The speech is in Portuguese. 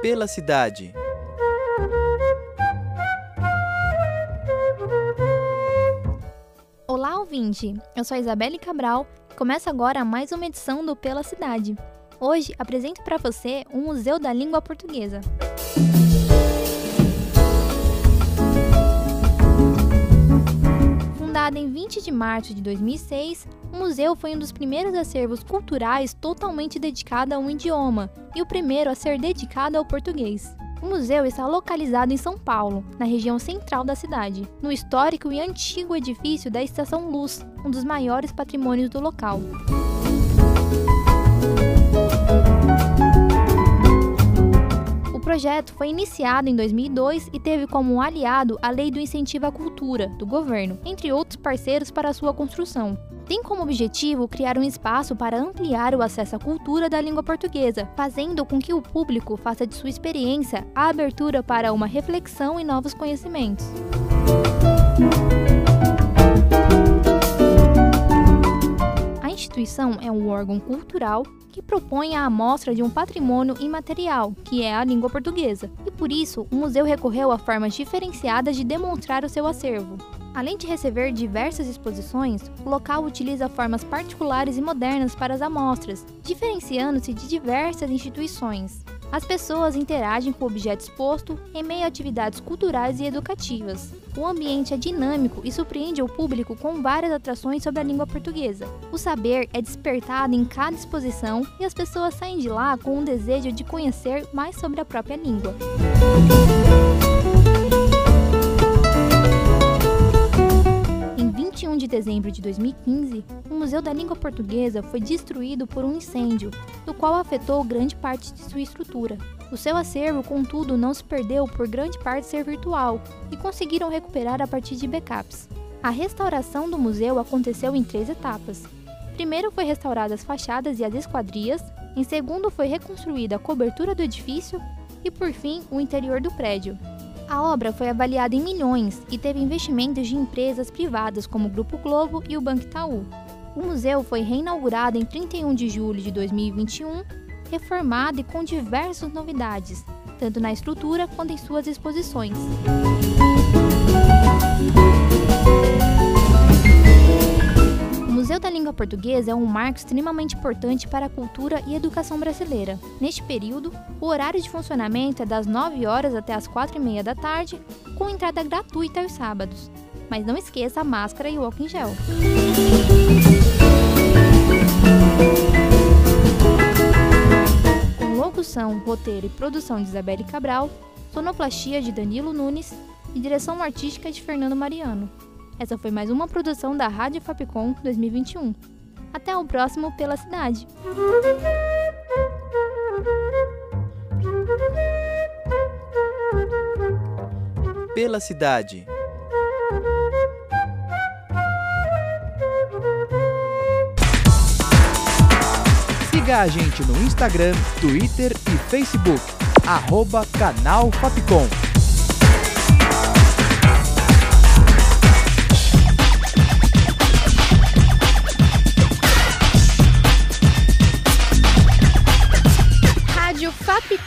Pela cidade. Olá, ouvinte! Eu sou a Isabelle Cabral e começa agora mais uma edição do Pela Cidade. Hoje apresento para você o Museu da Língua Portuguesa. Em 20 de março de 2006, o museu foi um dos primeiros acervos culturais totalmente dedicado a um idioma e o primeiro a ser dedicado ao português. O museu está localizado em São Paulo, na região central da cidade, no histórico e antigo edifício da Estação Luz, um dos maiores patrimônios do local. Projeto foi iniciado em 2002 e teve como aliado a Lei do Incentivo à Cultura, do governo, entre outros parceiros para sua construção. Tem como objetivo criar um espaço para ampliar o acesso à cultura da língua portuguesa, fazendo com que o público faça de sua experiência a abertura para uma reflexão e novos conhecimentos. É um órgão cultural que propõe a amostra de um patrimônio imaterial, que é a língua portuguesa, e por isso o museu recorreu a formas diferenciadas de demonstrar o seu acervo. Além de receber diversas exposições, o local utiliza formas particulares e modernas para as amostras, diferenciando-se de diversas instituições. As pessoas interagem com o objeto exposto em meio a atividades culturais e educativas. O ambiente é dinâmico e surpreende o público com várias atrações sobre a língua portuguesa. O saber é despertado em cada exposição e as pessoas saem de lá com um desejo de conhecer mais sobre a própria língua. Dezembro de 2015, o Museu da Língua Portuguesa foi destruído por um incêndio, do qual afetou grande parte de sua estrutura. O seu acervo, contudo, não se perdeu por grande parte ser virtual e conseguiram recuperar a partir de backups. A restauração do museu aconteceu em três etapas. Primeiro foi restauradas as fachadas e as esquadrias, em segundo foi reconstruída a cobertura do edifício e, por fim, o interior do prédio. A obra foi avaliada em milhões e teve investimentos de empresas privadas como o Grupo Globo e o Banco Itaú. O museu foi reinaugurado em 31 de julho de 2021, reformado e com diversas novidades, tanto na estrutura quanto em suas exposições. Língua Portuguesa é um marco extremamente importante para a cultura e educação brasileira. Neste período, o horário de funcionamento é das 9 horas até as 4 e meia da tarde, com entrada gratuita aos sábados. Mas não esqueça a máscara e o álcool em gel. Com locução, roteiro e produção de Isabelle Cabral, sonoplastia de Danilo Nunes e direção artística de Fernando Mariano. Essa foi mais uma produção da Rádio Fapcom 2021. Até o próximo Pela Cidade. Pela cidade. Siga a gente no Instagram, Twitter e Facebook. Arroba Canal Fapcom.